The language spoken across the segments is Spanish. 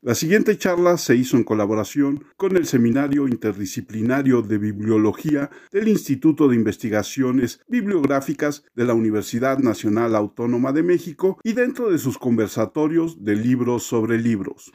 La siguiente charla se hizo en colaboración con el Seminario Interdisciplinario de Bibliología del Instituto de Investigaciones Bibliográficas de la Universidad Nacional Autónoma de México y dentro de sus conversatorios de libros sobre libros.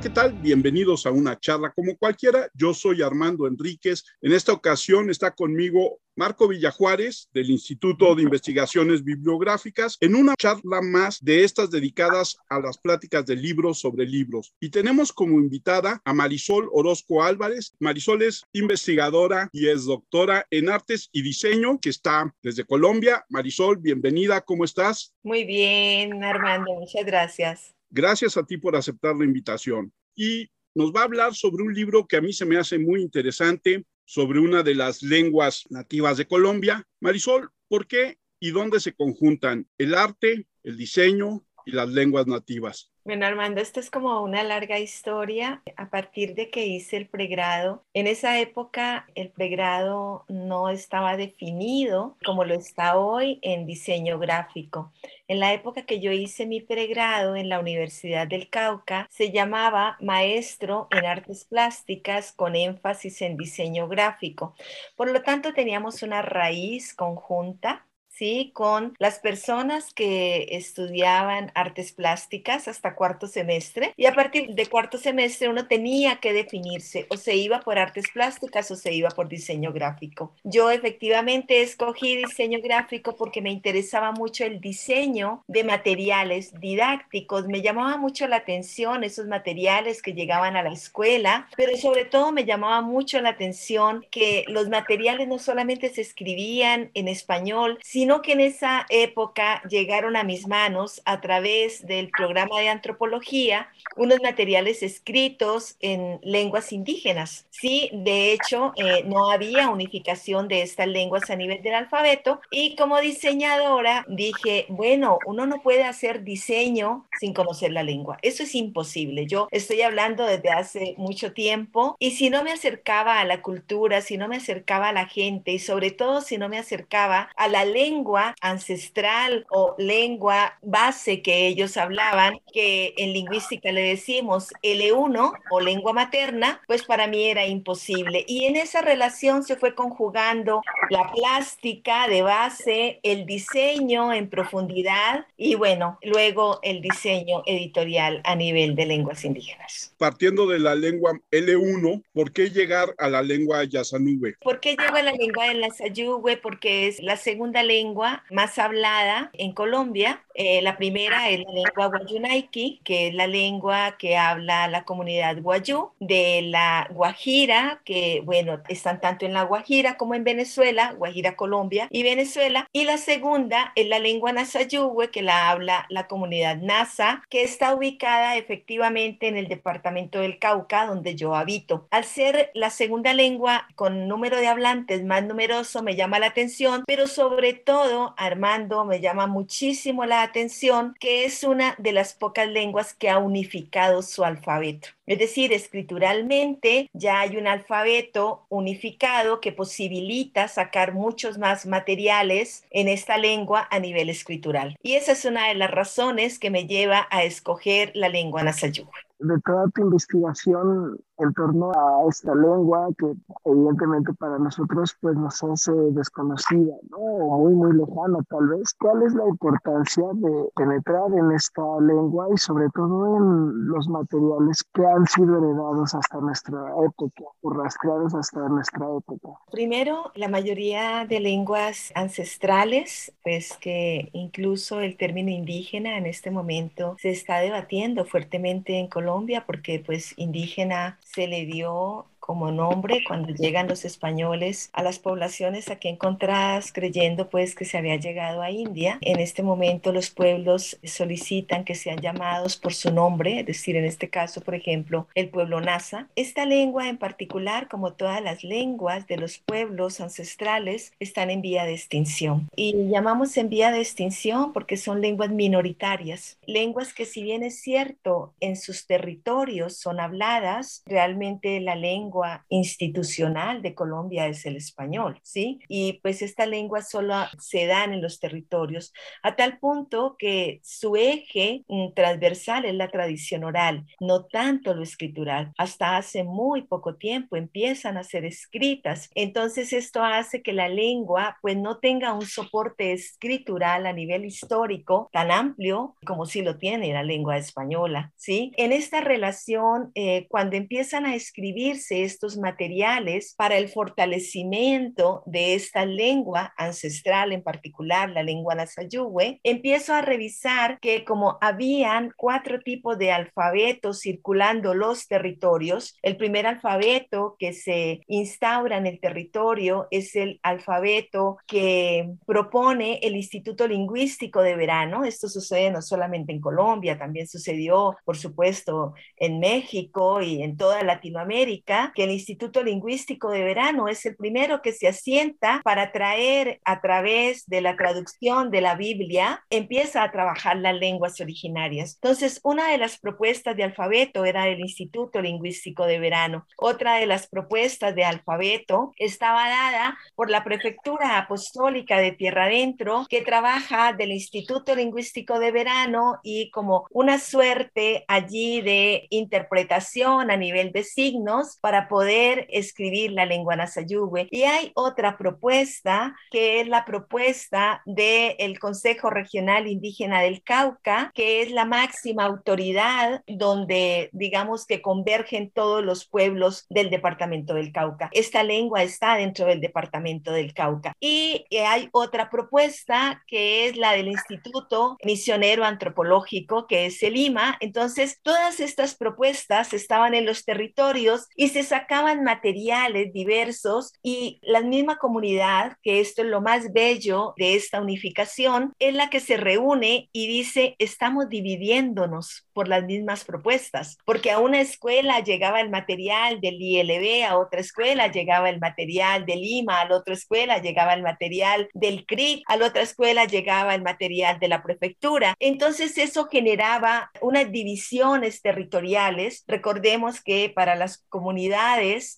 ¿Qué tal? Bienvenidos a una charla como cualquiera. Yo soy Armando Enríquez. En esta ocasión está conmigo Marco Villajuárez del Instituto de Investigaciones Bibliográficas en una charla más de estas dedicadas a las pláticas de libros sobre libros. Y tenemos como invitada a Marisol Orozco Álvarez. Marisol es investigadora y es doctora en artes y diseño que está desde Colombia. Marisol, bienvenida. ¿Cómo estás? Muy bien, Armando. Muchas gracias. Gracias a ti por aceptar la invitación. Y nos va a hablar sobre un libro que a mí se me hace muy interesante, sobre una de las lenguas nativas de Colombia. Marisol, ¿por qué y dónde se conjuntan el arte, el diseño y las lenguas nativas? Bueno, Armando, esto es como una larga historia. A partir de que hice el pregrado, en esa época el pregrado no estaba definido como lo está hoy en diseño gráfico. En la época que yo hice mi pregrado en la Universidad del Cauca, se llamaba maestro en artes plásticas con énfasis en diseño gráfico. Por lo tanto, teníamos una raíz conjunta ¿sí? Con las personas que estudiaban artes plásticas hasta cuarto semestre y a partir de cuarto semestre uno tenía que definirse o se iba por artes plásticas o se iba por diseño gráfico. Yo efectivamente escogí diseño gráfico porque me interesaba mucho el diseño de materiales didácticos, me llamaba mucho la atención esos materiales que llegaban a la escuela, pero sobre todo me llamaba mucho la atención que los materiales no solamente se escribían en español, sino que en esa época llegaron a mis manos a través del programa de antropología unos materiales escritos en lenguas indígenas. Sí, de hecho, eh, no había unificación de estas lenguas a nivel del alfabeto y como diseñadora dije, bueno, uno no puede hacer diseño sin conocer la lengua. Eso es imposible. Yo estoy hablando desde hace mucho tiempo y si no me acercaba a la cultura, si no me acercaba a la gente y sobre todo si no me acercaba a la lengua, lengua ancestral o lengua base que ellos hablaban, que en lingüística le decimos L1 o lengua materna, pues para mí era imposible. Y en esa relación se fue conjugando la plástica de base, el diseño en profundidad y bueno, luego el diseño editorial a nivel de lenguas indígenas. Partiendo de la lengua L1, ¿por qué llegar a la lengua Yasanube? ¿Por qué llego a la lengua de la Sayugüe? Porque es la segunda lengua lengua más hablada en Colombia. Eh, la primera es la lengua guayunaiki, que es la lengua que habla la comunidad guayú, de la Guajira, que bueno, están tanto en la Guajira como en Venezuela, Guajira, Colombia y Venezuela. Y la segunda es la lengua nasayugüe, que la habla la comunidad Nasa, que está ubicada efectivamente en el departamento del Cauca, donde yo habito. Al ser la segunda lengua con número de hablantes más numeroso, me llama la atención, pero sobre todo todo, Armando, me llama muchísimo la atención que es una de las pocas lenguas que ha unificado su alfabeto. Es decir, escrituralmente ya hay un alfabeto unificado que posibilita sacar muchos más materiales en esta lengua a nivel escritural. Y esa es una de las razones que me lleva a escoger la lengua nasayú. De toda tu investigación en torno a esta lengua que evidentemente para nosotros pues nos hace desconocida, ¿no? O muy, muy lejana tal vez. ¿Cuál es la importancia de penetrar en esta lengua y sobre todo en los materiales que han sido heredados hasta nuestra época o rastreados hasta nuestra época? Primero, la mayoría de lenguas ancestrales, pues que incluso el término indígena en este momento se está debatiendo fuertemente en Colombia porque pues indígena se le dio como nombre cuando llegan los españoles a las poblaciones aquí encontradas creyendo pues que se había llegado a India. En este momento los pueblos solicitan que sean llamados por su nombre, es decir, en este caso, por ejemplo, el pueblo Nasa. Esta lengua en particular, como todas las lenguas de los pueblos ancestrales, están en vía de extinción. Y llamamos en vía de extinción porque son lenguas minoritarias, lenguas que si bien es cierto en sus territorios son habladas, realmente la lengua institucional de Colombia es el español, ¿sí? Y pues esta lengua solo se da en los territorios, a tal punto que su eje mm, transversal es la tradición oral, no tanto lo escritural. Hasta hace muy poco tiempo empiezan a ser escritas. Entonces esto hace que la lengua pues no tenga un soporte escritural a nivel histórico tan amplio como si lo tiene la lengua española, ¿sí? En esta relación, eh, cuando empiezan a escribirse estos materiales para el fortalecimiento de esta lengua ancestral, en particular la lengua nasayugüe, empiezo a revisar que como habían cuatro tipos de alfabetos circulando los territorios, el primer alfabeto que se instaura en el territorio es el alfabeto que propone el Instituto Lingüístico de Verano. Esto sucede no solamente en Colombia, también sucedió, por supuesto, en México y en toda Latinoamérica, que el Instituto Lingüístico de Verano es el primero que se asienta para traer a través de la traducción de la Biblia, empieza a trabajar las lenguas originarias. Entonces, una de las propuestas de alfabeto era el Instituto Lingüístico de Verano. Otra de las propuestas de alfabeto estaba dada por la Prefectura Apostólica de Tierra Adentro, que trabaja del Instituto Lingüístico de Verano y como una suerte allí de interpretación a nivel de signos para poder escribir la lengua nasayugüe. Y hay otra propuesta que es la propuesta del Consejo Regional Indígena del Cauca, que es la máxima autoridad donde digamos que convergen todos los pueblos del departamento del Cauca. Esta lengua está dentro del departamento del Cauca. Y hay otra propuesta que es la del Instituto Misionero Antropológico, que es el IMA. Entonces, todas estas propuestas estaban en los territorios y se sacaban materiales diversos y la misma comunidad, que esto es lo más bello de esta unificación, es la que se reúne y dice, estamos dividiéndonos por las mismas propuestas, porque a una escuela llegaba el material del ILB, a otra escuela llegaba el material del IMA, a la otra escuela llegaba el material del CRIC, a la otra escuela llegaba el material de la prefectura. Entonces eso generaba unas divisiones territoriales. Recordemos que para las comunidades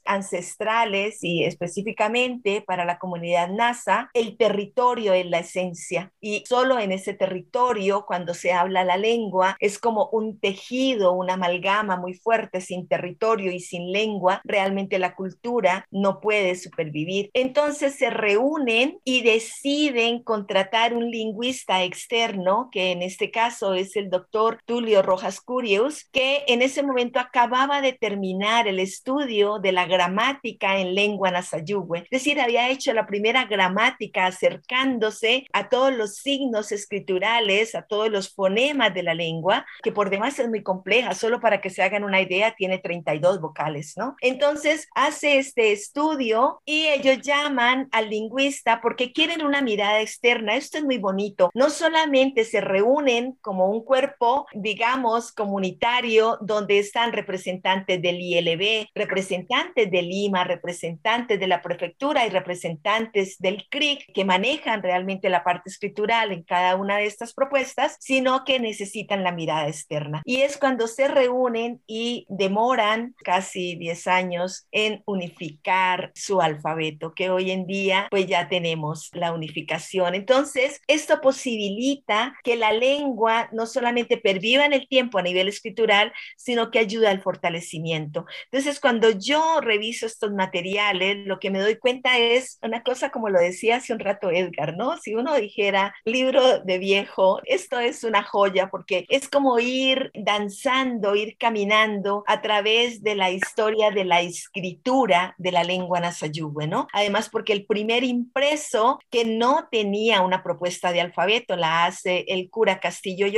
ancestrales y específicamente para la comunidad NASA, el territorio es la esencia y solo en ese territorio, cuando se habla la lengua, es como un tejido, una amalgama muy fuerte, sin territorio y sin lengua, realmente la cultura no puede supervivir. Entonces se reúnen y deciden contratar un lingüista externo, que en este caso es el doctor Tulio Rojas Curius, que en ese momento acababa de terminar el estudio de la gramática en lengua nasayugüe, es decir, había hecho la primera gramática acercándose a todos los signos escriturales, a todos los fonemas de la lengua, que por demás es muy compleja, solo para que se hagan una idea, tiene 32 vocales, ¿no? Entonces hace este estudio y ellos llaman al lingüista porque quieren una mirada externa. Esto es muy bonito. No solamente se reúnen como un cuerpo, digamos, comunitario, donde están representantes del ILB, representantes de Lima, representantes de la prefectura y representantes del CRIC que manejan realmente la parte escritural en cada una de estas propuestas, sino que necesitan la mirada externa. Y es cuando se reúnen y demoran casi 10 años en unificar su alfabeto, que hoy en día pues ya tenemos la unificación. Entonces, esto posibilita que la lengua no solamente perviva en el tiempo a nivel escritural, sino que ayuda al fortalecimiento. Entonces, cuando yo reviso estos materiales, lo que me doy cuenta es una cosa como lo decía hace un rato Edgar, ¿no? Si uno dijera libro de viejo, esto es una joya porque es como ir danzando, ir caminando a través de la historia de la escritura de la lengua nasayugüe, ¿no? Además, porque el primer impreso que no tenía una propuesta de alfabeto la hace el cura Castillo y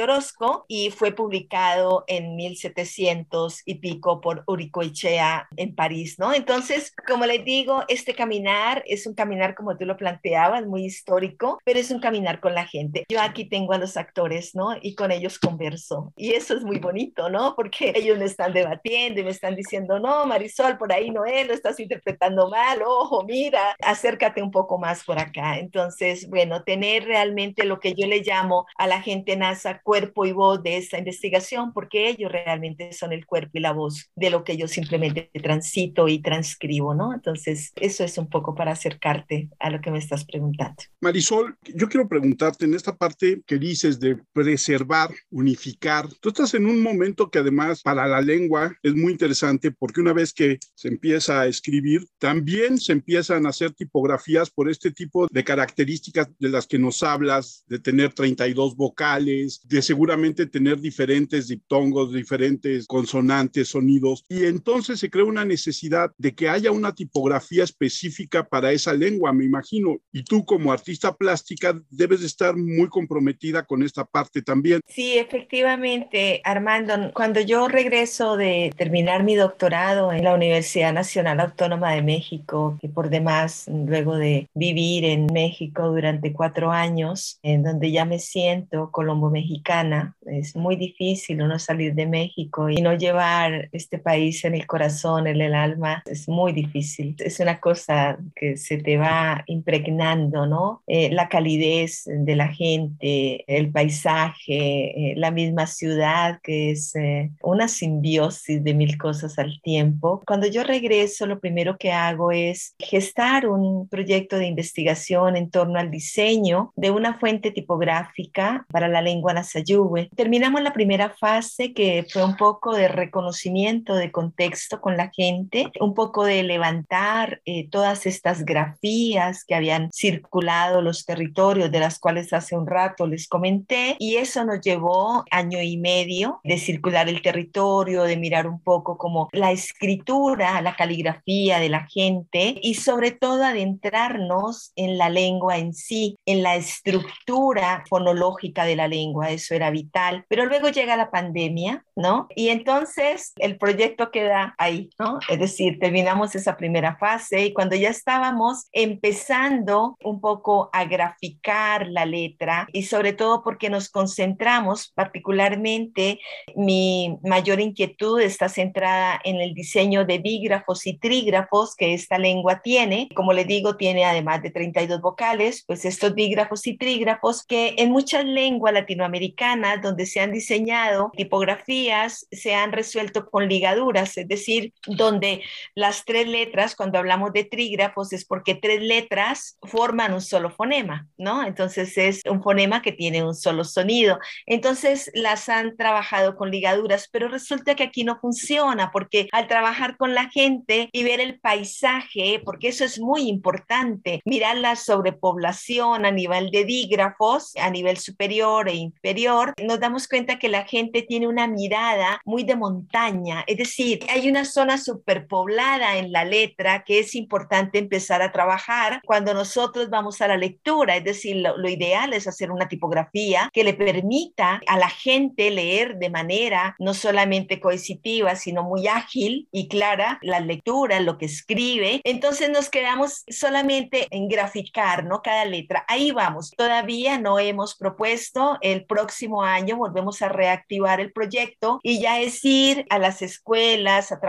y fue publicado en 1700 y pico por Uricoichea en París, ¿no? Entonces, como les digo, este caminar es un caminar como tú lo planteabas, muy histórico, pero es un caminar con la gente. Yo aquí tengo a los actores, ¿no? Y con ellos converso. Y eso es muy bonito, ¿no? Porque ellos me están debatiendo y me están diciendo, no, Marisol, por ahí no es, lo estás interpretando mal, ojo, mira, acércate un poco más por acá. Entonces, bueno, tener realmente lo que yo le llamo a la gente NASA cuerpo y voz de esta investigación, porque ellos realmente son el cuerpo y la voz de lo que yo simplemente transito y transcribo, ¿no? Entonces, eso es un poco para acercarte a lo que me estás preguntando. Marisol, yo quiero preguntarte en esta parte que dices de preservar, unificar. Tú estás en un momento que además para la lengua es muy interesante porque una vez que se empieza a escribir, también se empiezan a hacer tipografías por este tipo de características de las que nos hablas, de tener 32 vocales, de seguramente tener diferentes diptongos, diferentes consonantes, sonidos. Y entonces se crea una necesidad de que haya una tipografía específica para esa lengua, me imagino. Y tú como artista plástica debes de estar muy comprometida con esta parte también. Sí, efectivamente, Armando, cuando yo regreso de terminar mi doctorado en la Universidad Nacional Autónoma de México, que por demás, luego de vivir en México durante cuatro años, en donde ya me siento colombo-mexicana, es muy difícil uno salir de México y no llevar este país en el corazón, en el alma, es muy difícil. Es una cosa que se te va impregnando, ¿no? Eh, la calidez de la gente, el paisaje, eh, la misma ciudad, que es eh, una simbiosis de mil cosas al tiempo. Cuando yo regreso, lo primero que hago es gestar un proyecto de investigación en torno al diseño de una fuente tipográfica para la lengua nasayube. Terminamos la primera fase que fue un poco de reconocimiento de contexto con la gente, un poco de levantar eh, todas estas grafías que habían circulado los territorios de las cuales hace un rato les comenté y eso nos llevó año y medio de circular el territorio, de mirar un poco como la escritura, la caligrafía de la gente y sobre todo adentrarnos en la lengua en sí, en la estructura fonológica de la lengua, eso era vital. Pero luego llega la pandemia, ¿no? Y entonces el proyecto queda ahí, ¿no? Es decir, terminamos esa primera fase y cuando ya estábamos empezando un poco a graficar la letra y sobre todo porque nos concentramos particularmente mi mayor inquietud está centrada en el diseño de dígrafos y trígrafos que esta lengua tiene. Como le digo, tiene además de 32 vocales, pues estos dígrafos y trígrafos que en muchas lenguas latinoamericanas donde se han diseñado tipografías se han resuelto con ligaduras, es decir, donde las tres letras, cuando hablamos de trígrafos, es porque tres letras forman un solo fonema, ¿no? Entonces es un fonema que tiene un solo sonido. Entonces las han trabajado con ligaduras, pero resulta que aquí no funciona porque al trabajar con la gente y ver el paisaje, porque eso es muy importante, mirar la sobrepoblación a nivel de dígrafos, a nivel superior e inferior, nos damos cuenta que la gente tiene una mirada muy de montaña, es decir, hay una zona superpoblada en la letra que es importante empezar a trabajar cuando nosotros vamos a la lectura, es decir, lo, lo ideal es hacer una tipografía que le permita a la gente leer de manera no solamente coercitiva, sino muy ágil y clara la lectura, lo que escribe. Entonces nos quedamos solamente en graficar, ¿no? Cada letra. Ahí vamos. Todavía no hemos propuesto. El próximo año volvemos a reactivar el proyecto y ya es ir a las escuelas, a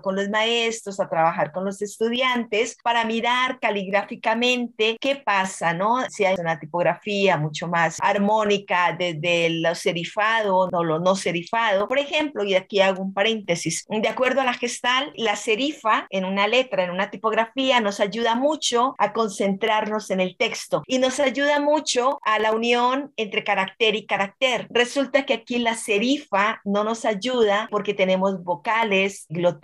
con los maestros, a trabajar con los estudiantes para mirar caligráficamente qué pasa, ¿no? Si hay una tipografía mucho más armónica desde lo serifado o lo no serifado. Por ejemplo, y aquí hago un paréntesis, de acuerdo a la gestal, la serifa en una letra, en una tipografía, nos ayuda mucho a concentrarnos en el texto y nos ayuda mucho a la unión entre carácter y carácter. Resulta que aquí la serifa no nos ayuda porque tenemos vocales glotales,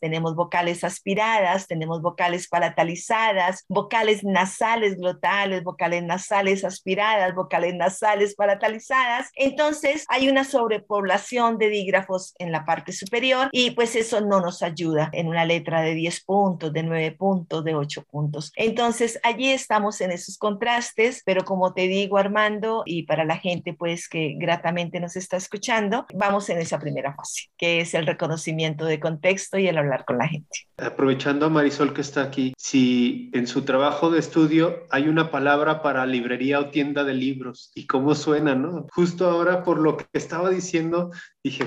tenemos vocales aspiradas, tenemos vocales palatalizadas, vocales nasales glotales, vocales nasales aspiradas, vocales nasales palatalizadas. Entonces hay una sobrepoblación de dígrafos en la parte superior y pues eso no nos ayuda en una letra de 10 puntos, de 9 puntos, de 8 puntos. Entonces allí estamos en esos contrastes, pero como te digo Armando y para la gente pues que gratamente nos está escuchando, vamos en esa primera fase, que es el reconocimiento de contexto y el hablar con la gente. Aprovechando a Marisol que está aquí, si en su trabajo de estudio hay una palabra para librería o tienda de libros y cómo suena, ¿no? Justo ahora por lo que estaba diciendo, dije,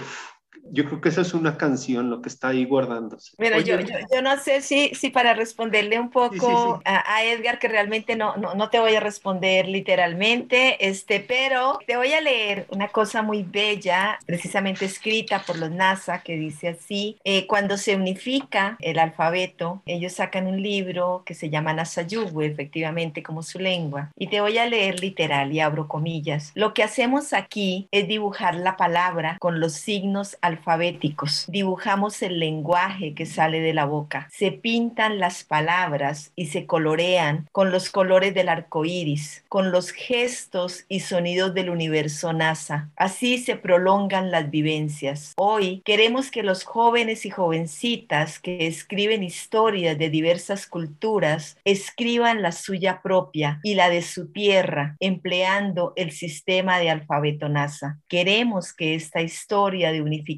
Yo creo que esa es una canción, lo que está ahí guardándose. Bueno, yo, yo, no sé si, si para responderle un poco A, Edgar, que realmente no, no, no, te voy a responder literalmente, este, pero te voy a leer una cosa muy bella, precisamente escrita por los NASA, que dice así, eh, cuando se unifica el alfabeto, ellos sacan un libro que se llama Nasayuwe, efectivamente, como su lengua, y te voy a leer literal y abro comillas. Lo que hacemos aquí es dibujar la palabra con los signos alfabéticos. Dibujamos el lenguaje que sale de la boca. Se pintan las palabras y se colorean con los colores del arco iris, con los gestos y sonidos del universo NASA. Así se prolongan las vivencias. Hoy queremos que los jóvenes y jovencitas que escriben historias de diversas culturas escriban la suya propia y la de su tierra, empleando el sistema de alfabeto NASA. Queremos que esta historia de unificación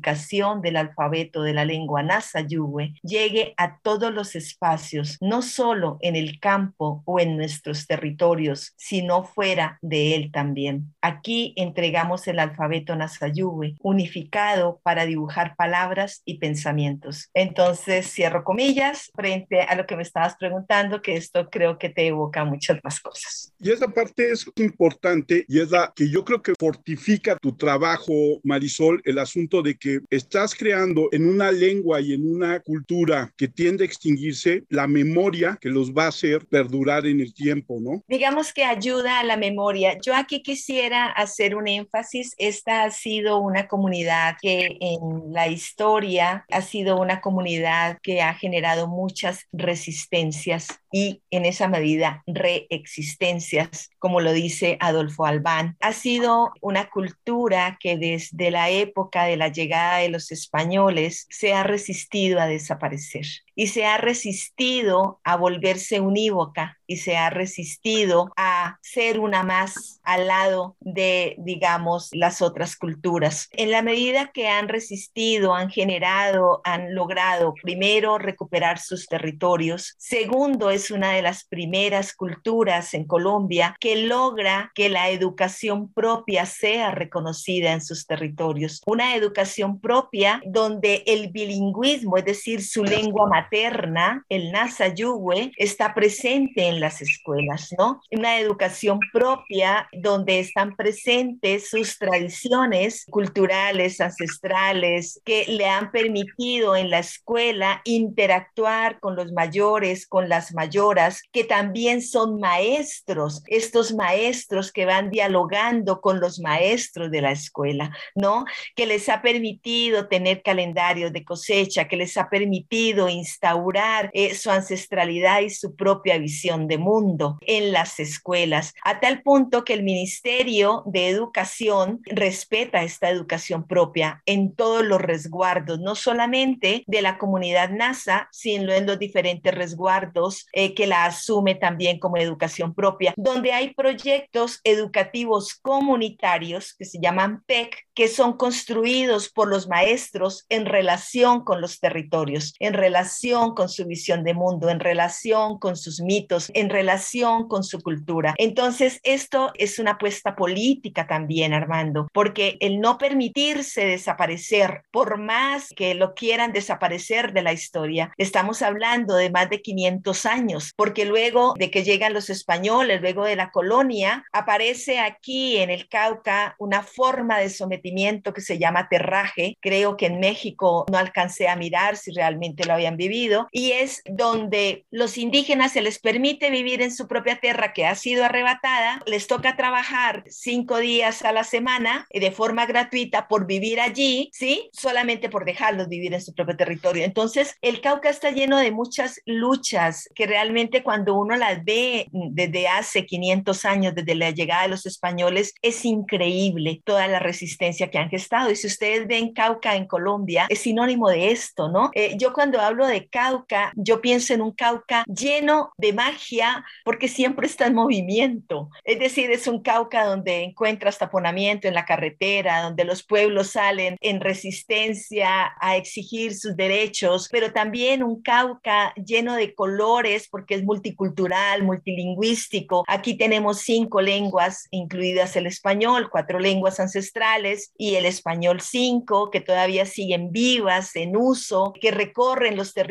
del alfabeto de la lengua Nasa Yuwe llegue a todos los espacios, no solo en el campo o en nuestros territorios, sino fuera de él también. Aquí entregamos el alfabeto Nasa Yuwe, unificado para dibujar palabras y pensamientos. Entonces, cierro comillas frente a lo que me estabas preguntando, que esto creo que te evoca muchas más cosas. Y esa parte es importante y es la que yo creo que fortifica tu trabajo, Marisol, el asunto de que estás creando en una lengua y en una cultura que tiende a extinguirse la memoria que los va a hacer perdurar en el tiempo, ¿no? Digamos que ayuda a la memoria. Yo aquí quisiera hacer un énfasis. Esta ha sido una comunidad que en la historia ha sido una comunidad que ha generado muchas resistencias y en esa medida reexistencias, como lo dice Adolfo Albán. Ha sido una cultura que desde la época de la llegada de los españoles se ha resistido a desaparecer y se ha resistido a volverse unívoca y se ha resistido a ser una más al lado de, digamos, las otras culturas. En la medida que han resistido, han generado, han logrado, primero, recuperar sus territorios, segundo, es una de las primeras culturas en Colombia que logra que la educación propia sea reconocida en sus territorios. Una educación propia donde el bilingüismo, es decir, su lengua materna, el Nasa Yuwe, está presente en las escuelas, ¿no? Una educación propia donde están presentes sus tradiciones culturales, ancestrales, que le han permitido en la escuela interactuar con los mayores, con las mayoras, que también son maestros, estos maestros que van dialogando con los maestros de la escuela, ¿no? Que les ha permitido tener calendarios de cosecha, que les ha permitido instalar instaurar eh, su ancestralidad y su propia visión de mundo en las escuelas, a tal punto que el Ministerio de Educación respeta esta educación propia en todos los resguardos, no solamente de la comunidad NASA, sino en los diferentes resguardos eh, que la asume también como educación propia, donde hay proyectos educativos comunitarios que se llaman PEC, que son construidos por los maestros en relación con los territorios, en relación con su visión de mundo, en relación con sus mitos, en relación con su cultura. Entonces, esto es una apuesta política también, Armando, porque el no permitirse desaparecer, por más que lo quieran desaparecer de la historia, estamos hablando de más de 500 años, porque luego de que llegan los españoles, luego de la colonia, aparece aquí en el Cauca una forma de sometimiento que se llama terraje. Creo que en México no alcancé a mirar si realmente lo habían vivido y es donde los indígenas se les permite vivir en su propia tierra que ha sido arrebatada, les toca trabajar cinco días a la semana de forma gratuita por vivir allí, ¿sí? Solamente por dejarlos vivir en su propio territorio. Entonces, el Cauca está lleno de muchas luchas que realmente cuando uno las ve desde hace 500 años, desde la llegada de los españoles, es increíble toda la resistencia que han gestado. Y si ustedes ven Cauca en Colombia, es sinónimo de esto, ¿no? Eh, yo cuando hablo de de Cauca, yo pienso en un Cauca lleno de magia porque siempre está en movimiento. Es decir, es un Cauca donde encuentras taponamiento en la carretera, donde los pueblos salen en resistencia a exigir sus derechos, pero también un Cauca lleno de colores porque es multicultural, multilingüístico. Aquí tenemos cinco lenguas, incluidas el español, cuatro lenguas ancestrales y el español cinco, que todavía siguen vivas, en uso, que recorren los territorios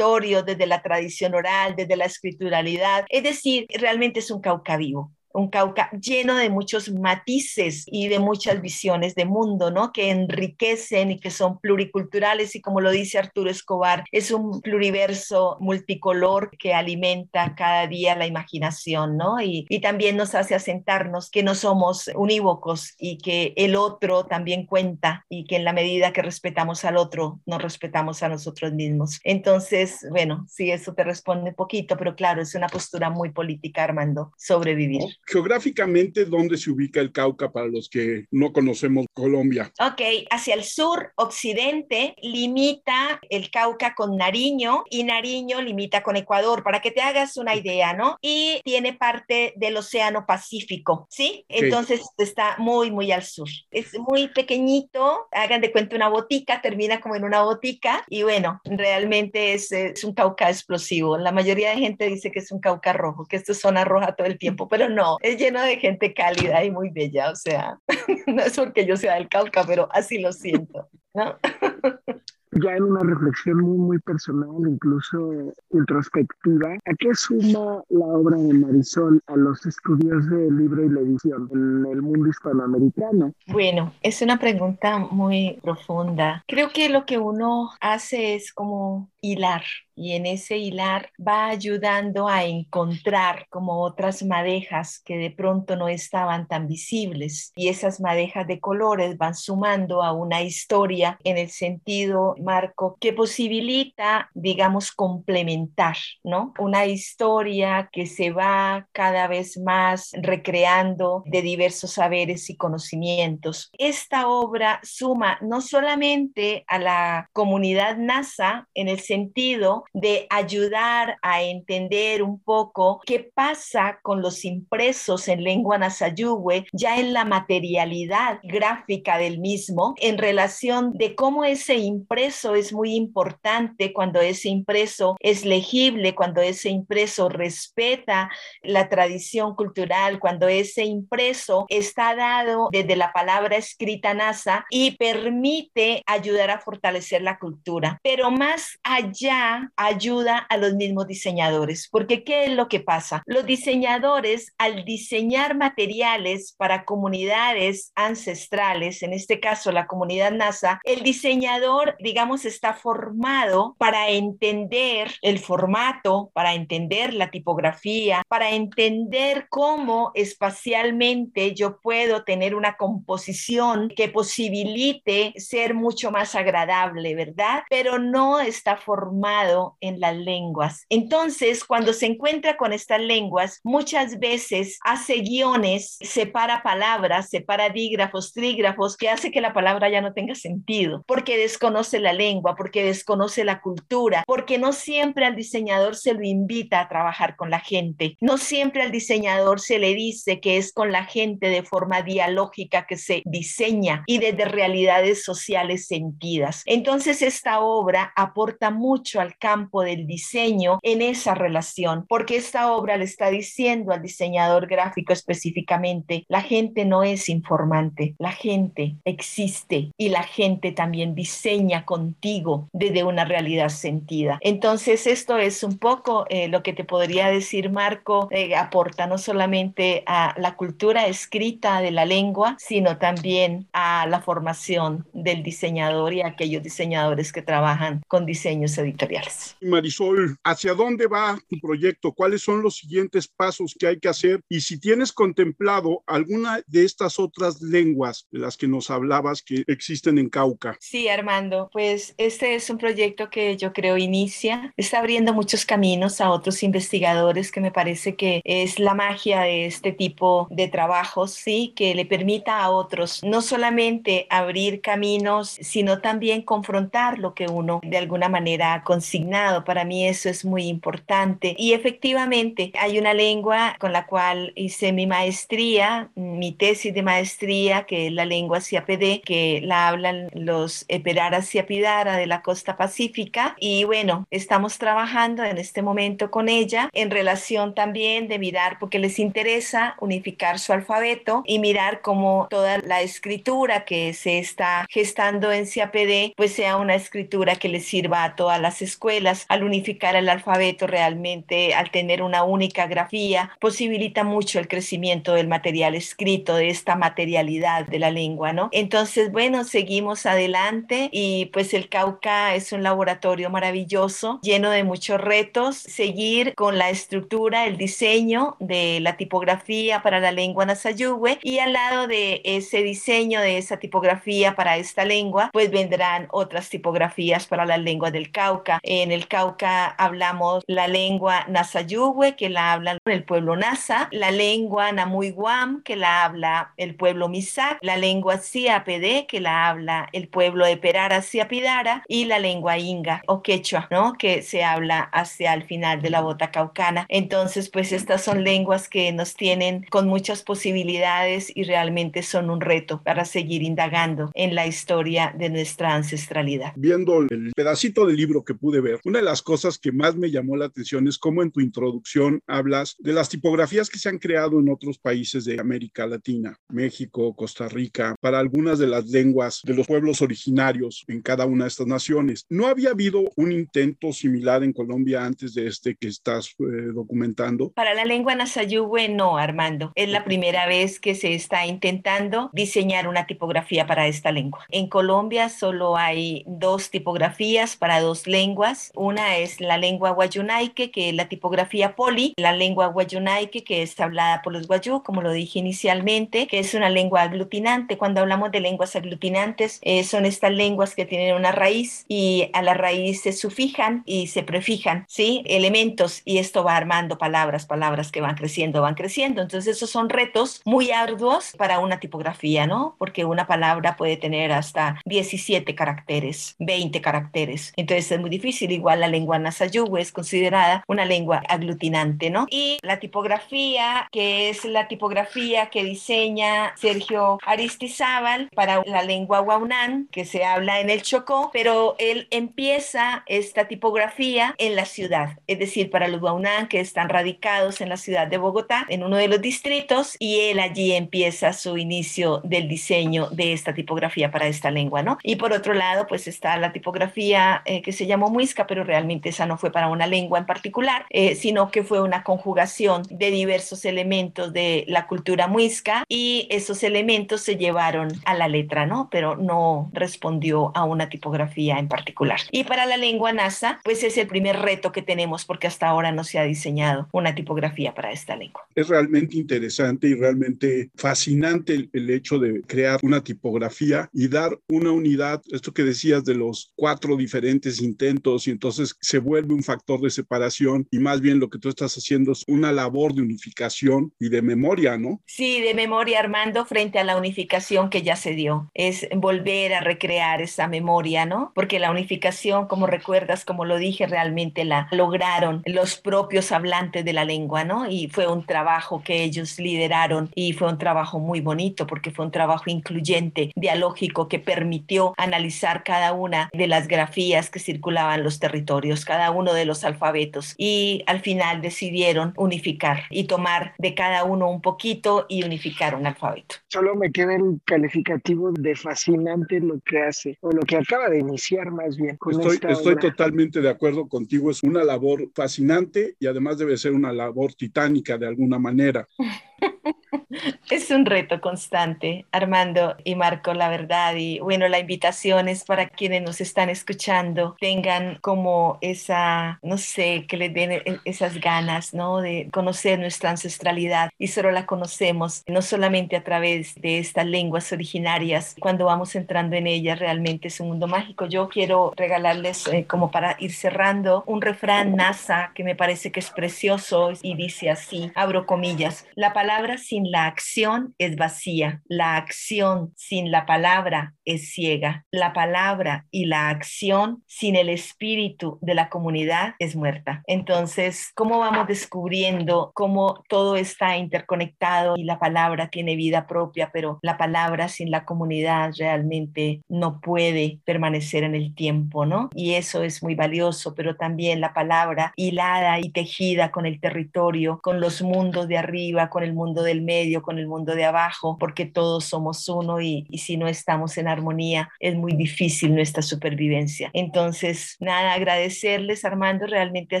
desde la tradición oral, desde la escrituralidad. Es decir, realmente es un Cauca vivo un Cauca lleno de muchos matices y de muchas visiones de mundo, ¿no? Que enriquecen y que son pluriculturales y como lo dice Arturo Escobar, es un pluriverso multicolor que alimenta cada día la imaginación, ¿no? Y, también nos hace asentarnos que no somos unívocos y que el otro también cuenta y que en la medida que respetamos al otro, nos respetamos a nosotros mismos. Entonces, bueno, sí, eso te responde un poquito, pero claro, es una postura muy política, Armando, sobrevivir geográficamente, ¿dónde se ubica el Cauca para los que no conocemos Colombia? Ok, hacia el sur, occidente, limita el Cauca con Nariño y Nariño limita con Ecuador, para que te hagas una idea, ¿no? Y tiene parte del Océano Pacífico, ¿sí? Entonces está muy, muy al sur. Es muy pequeñito, hagan de cuenta una botica, termina como en una botica y bueno, realmente es, es un Cauca explosivo. La mayoría de gente dice que es un Cauca rojo, que esto es zona roja todo el tiempo, pero no, es lleno de gente cálida y muy bella, o sea, no es porque yo sea del Cauca, pero así lo siento, ¿no? ya en una reflexión muy, muy personal, incluso introspectiva, ¿a qué suma la obra de Marisol a los estudios del libro y la edición en el mundo hispanoamericano? Bueno, es una pregunta muy profunda. Creo que lo que uno hace es como hilar y en ese hilar va ayudando a encontrar como otras madejas que de pronto no estaban tan visibles y esas madejas de colores van sumando a una historia en el sentido marco que posibilita digamos complementar, ¿no? Una historia que se va cada vez más recreando de diversos saberes y conocimientos. Esta obra suma no solamente a la comunidad NASA en el sentido de ayudar a entender un poco qué pasa con los impresos en lengua nasayugüe ya en la materialidad gráfica del mismo en relación de cómo ese impreso es muy importante cuando ese impreso es legible, cuando ese impreso respeta la tradición cultural, cuando ese impreso está dado desde la palabra escrita NASA y permite ayudar a fortalecer la cultura. Pero más allá, ayuda a los mismos diseñadores, porque ¿qué es lo que pasa? Los diseñadores al diseñar materiales para comunidades ancestrales, en este caso la comunidad NASA, el diseñador, digamos, está formado para entender el formato, para entender la tipografía, para entender cómo espacialmente yo puedo tener una composición que posibilite ser mucho más agradable, ¿verdad? Pero no está formado en las lenguas. Entonces, cuando se encuentra con estas lenguas, muchas veces hace guiones, separa palabras, separa dígrafos, trígrafos, que hace que la palabra ya no tenga sentido, porque desconoce la lengua, porque desconoce la cultura, porque no siempre al diseñador se lo invita a trabajar con la gente, no siempre al diseñador se le dice que es con la gente de forma dialógica que se diseña y desde realidades sociales sentidas. Entonces, esta obra aporta mucho al campo del diseño en esa relación, porque esta obra le está diciendo al diseñador gráfico específicamente, la gente no es informante, la gente existe y la gente también diseña contigo desde una realidad sentida. Entonces, esto es un poco eh, lo que te podría decir, Marco, eh, aporta no solamente a la cultura escrita de la lengua, sino también a la formación del diseñador y a aquellos diseñadores que trabajan con diseños editoriales. Marisol, ¿hacia dónde va tu proyecto? ¿Cuáles son los siguientes pasos que hay que hacer? Y si tienes contemplado alguna de estas otras lenguas de las que nos hablabas que existen en Cauca. Sí, Armando, pues Pues este es un proyecto que yo creo inicia, está abriendo muchos caminos a otros investigadores que me parece que es la magia de este tipo de trabajos, sí, que le permita a otros no solamente abrir caminos, sino también confrontar lo que uno de alguna manera ha consignado. Para mí eso es muy importante. Y efectivamente hay una lengua con la cual hice mi maestría, mi tesis de maestría, que es la lengua siapedé, que la hablan los Eperara de la costa pacífica. Y bueno, estamos trabajando en este momento con ella en relación también de mirar, porque les interesa unificar su alfabeto y mirar cómo toda la escritura que se está gestando en CAPD, pues sea una escritura que le sirva a todas las escuelas. Al unificar el alfabeto realmente, al tener una única grafía, posibilita mucho el crecimiento del material escrito, de esta materialidad de la lengua, ¿no? Entonces, bueno, seguimos adelante y pues el Cauca es un laboratorio maravilloso, lleno de muchos retos. Seguir con la estructura, el diseño de la tipografía para la lengua Nasayugüe y al lado de ese diseño de esa tipografía para esta lengua, pues vendrán otras tipografías para la lengua del Cauca. En el Cauca hablamos la lengua Nasayugüe, que la habla el pueblo Nasa, la lengua Namuiguam, que la habla el pueblo Misak, la lengua Siapede, que la habla el pueblo de Perara Siapidara, y la lengua Inga o Quechua, ¿no? Que se habla hacia el final de la bota caucana. Entonces, pues estas son lenguas que nos tienen con muchas posibilidades y realmente son un reto para seguir indagando en la historia de nuestra ancestralidad. Viendo el pedacito del libro que pude ver, una de las cosas que más me llamó la atención es cómo en tu introducción hablas de las tipografías que se han creado en otros países de América Latina, México, Costa Rica, para algunas de las lenguas de los pueblos originarios en cada una de estas naciones. ¿No había habido un intento similar en Colombia antes de este que estás eh, documentando? Para la lengua Nasayugüe, no, Armando. Es la primera vez que se está intentando diseñar una tipografía para esta lengua. En Colombia solo hay dos tipografías para dos lenguas. Una es la lengua guayunaike, que es la tipografía poli, la lengua guayunaike, que es hablada por los guayú, como lo dije inicialmente, que es una lengua aglutinante. Cuando hablamos de lenguas aglutinantes, eh, son estas lenguas que tienen una raíz y a la raíz se sufijan y se prefijan, ¿sí? Elementos y esto va armando palabras, palabras que van creciendo, van creciendo. Entonces esos son retos muy arduos para una tipografía, ¿no? Porque una palabra puede tener hasta 17 caracteres, 20 caracteres. Entonces es muy difícil. Igual la lengua nasayugüe es considerada una lengua aglutinante, ¿no? Y la tipografía, que es la tipografía que diseña Sergio Aristizábal para la lengua guaunán, que se habla en el Chocó, pero él empieza esta tipografía en la ciudad, es decir, para los guaunán que están radicados en la ciudad de Bogotá, en uno de los distritos, y él allí empieza su inicio del diseño de esta tipografía para esta lengua, ¿no? Y por otro lado, pues está la tipografía eh, que se llamó muisca, pero realmente esa no fue para una lengua en particular, eh, sino que fue una conjugación de diversos elementos de la cultura muisca y esos elementos se llevaron a la letra, ¿no? Pero no respondió a una tipografía en particular. Y para la lengua NASA, pues es el primer reto que tenemos porque hasta ahora no se ha diseñado una tipografía para esta lengua. Es realmente interesante y realmente fascinante el, el hecho de crear una tipografía y dar una unidad, esto que decías de los cuatro diferentes intentos y entonces se vuelve un factor de separación y más bien lo que tú estás haciendo es una labor de unificación y de memoria, ¿no? Sí, de memoria, Armando, frente a la unificación que ya se dio. Es volver a recrear esa memoria, ¿no? Porque la unificación, como recuerdas, como lo dije, realmente la lograron los propios hablantes de la lengua, ¿no? Y fue un trabajo que ellos lideraron y fue un trabajo muy bonito porque fue un trabajo incluyente, dialógico, que permitió analizar cada una de las grafías que circulaban los territorios, cada uno de los alfabetos y al final decidieron unificar y tomar de cada uno un poquito y unificar un alfabeto. Solo me queda el calificativo de fascinante lo que hace, o lo que acaba de iniciar más bien. Con estoy esta estoy obra. totalmente de acuerdo contigo, es una labor fascinante y además debe ser una labor titánica de alguna manera. Es un reto constante, Armando y Marco, la verdad. Y bueno, la invitación es para quienes nos están escuchando, tengan como esa, no sé, que les den e-, esas ganas, ¿no? De conocer nuestra ancestralidad. Y solo la conocemos, no solamente a través de estas lenguas originarias, cuando vamos entrando en ellas, realmente es un mundo mágico. Yo quiero regalarles, eh, como para ir cerrando, un refrán NASA que me parece que es precioso y dice así, abro comillas, la palabra sin la acción es vacía, la acción sin la palabra es ciega, la palabra y la acción sin el espíritu de la comunidad es muerta. Entonces, ¿cómo vamos descubriendo cómo todo está interconectado y la palabra tiene vida propia, pero la palabra sin la comunidad realmente no puede permanecer en el tiempo, ¿no? Y eso es muy valioso, pero también la palabra hilada y tejida con el territorio, con los mundos de arriba, con el mundo del medio, con el mundo de abajo, porque todos somos uno y, y si no estamos en armonía es muy difícil nuestra supervivencia. Entonces, nada, agradecerles, Armando, realmente ha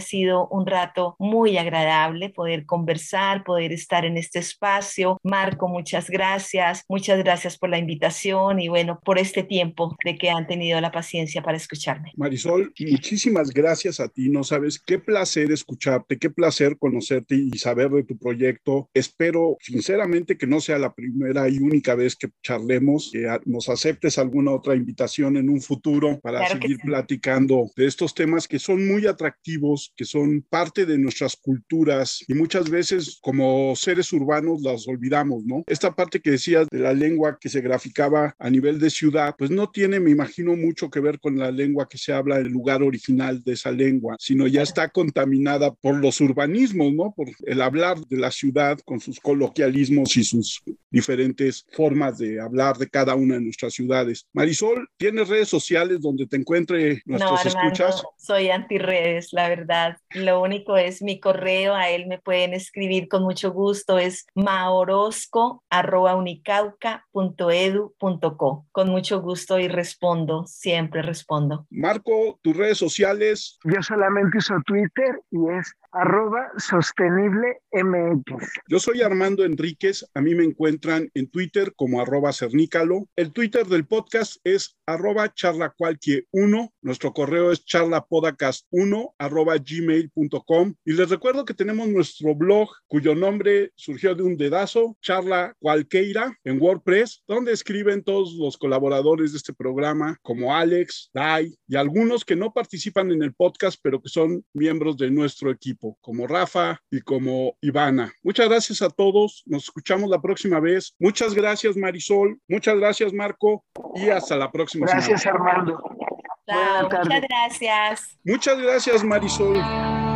sido un rato muy agradable poder conversar, poder estar en este espacio. Marco, muchas gracias, muchas gracias por la invitación y bueno, por este tiempo de que han tenido la paciencia para escucharme. Marisol, muchísimas gracias a ti, no sabes qué placer escucharte, qué placer conocerte y saber de tu proyecto. Espero sinceramente que no sea la primera y única vez que charlemos, que nos aceptes alguna otra invitación en un futuro para seguir platicando de estos temas que son muy atractivos, que son parte de nuestras culturas y muchas veces como seres urbanos las olvidamos, ¿no? Esta parte que decías de la lengua que se graficaba a nivel de ciudad, pues no tiene, me imagino, mucho que ver con la lengua que se habla en el lugar original de esa lengua, sino ya está contaminada por los urbanismos, ¿no? Por el hablar de la ciudad con sus coloquialismos y sus diferentes formas de hablar de cada una de nuestras ciudades. Marisol, ¿tienes redes sociales donde te encuentre nuestros no, escuchas? Soy antirredes, la verdad. Lo único es mi correo, a él me pueden escribir con mucho gusto, es maorosco.unicauca.edu.co. Con mucho gusto y respondo, siempre respondo. Marco, tus redes sociales. Yo solamente uso Twitter y es arroba sostenible MX. Yo soy Armando Enríquez, a mí me encuentran en Twitter como arroba cernícalo. El Twitter del podcast es arroba charlacualquie1, nuestro correo es charlapodcast1 arroba gmail.com y les recuerdo que tenemos nuestro blog cuyo nombre surgió de un dedazo, Charla Cualqueira en WordPress, donde escriben todos los colaboradores de este programa como Alex, Dai y algunos que no participan en el podcast pero que son miembros de nuestro equipo como Rafa y como Ivana. Muchas gracias a todos. Nos escuchamos la próxima vez. Muchas gracias, Marisol. Muchas gracias, Marco. Y hasta la próxima. Gracias, Armando. muchas gracias. Muchas gracias, Marisol.